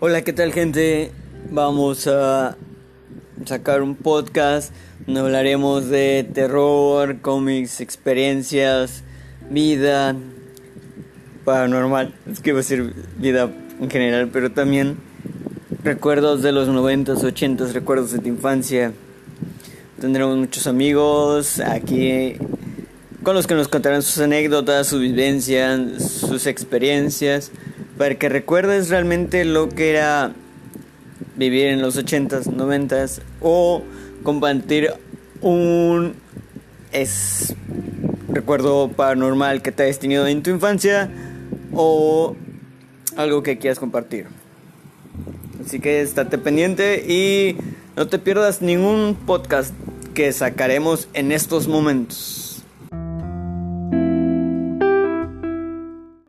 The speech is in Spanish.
Hola, ¿qué tal gente? Vamos a sacar un podcast donde hablaremos de terror, cómics, experiencias, vida paranormal. Es que iba a decir vida en general, pero también recuerdos de los 90s, 80s, recuerdos de tu infancia. Tendremos muchos amigos aquí con los que nos contarán sus anécdotas, sus vivencias, sus experiencias para que recuerdes realmente lo que era vivir en los 80s, 90s o compartir un es recuerdo paranormal que te hayas tenido en tu infancia o algo que quieras compartir. Así que estate pendiente y no te pierdas ningún podcast que sacaremos en estos momentos.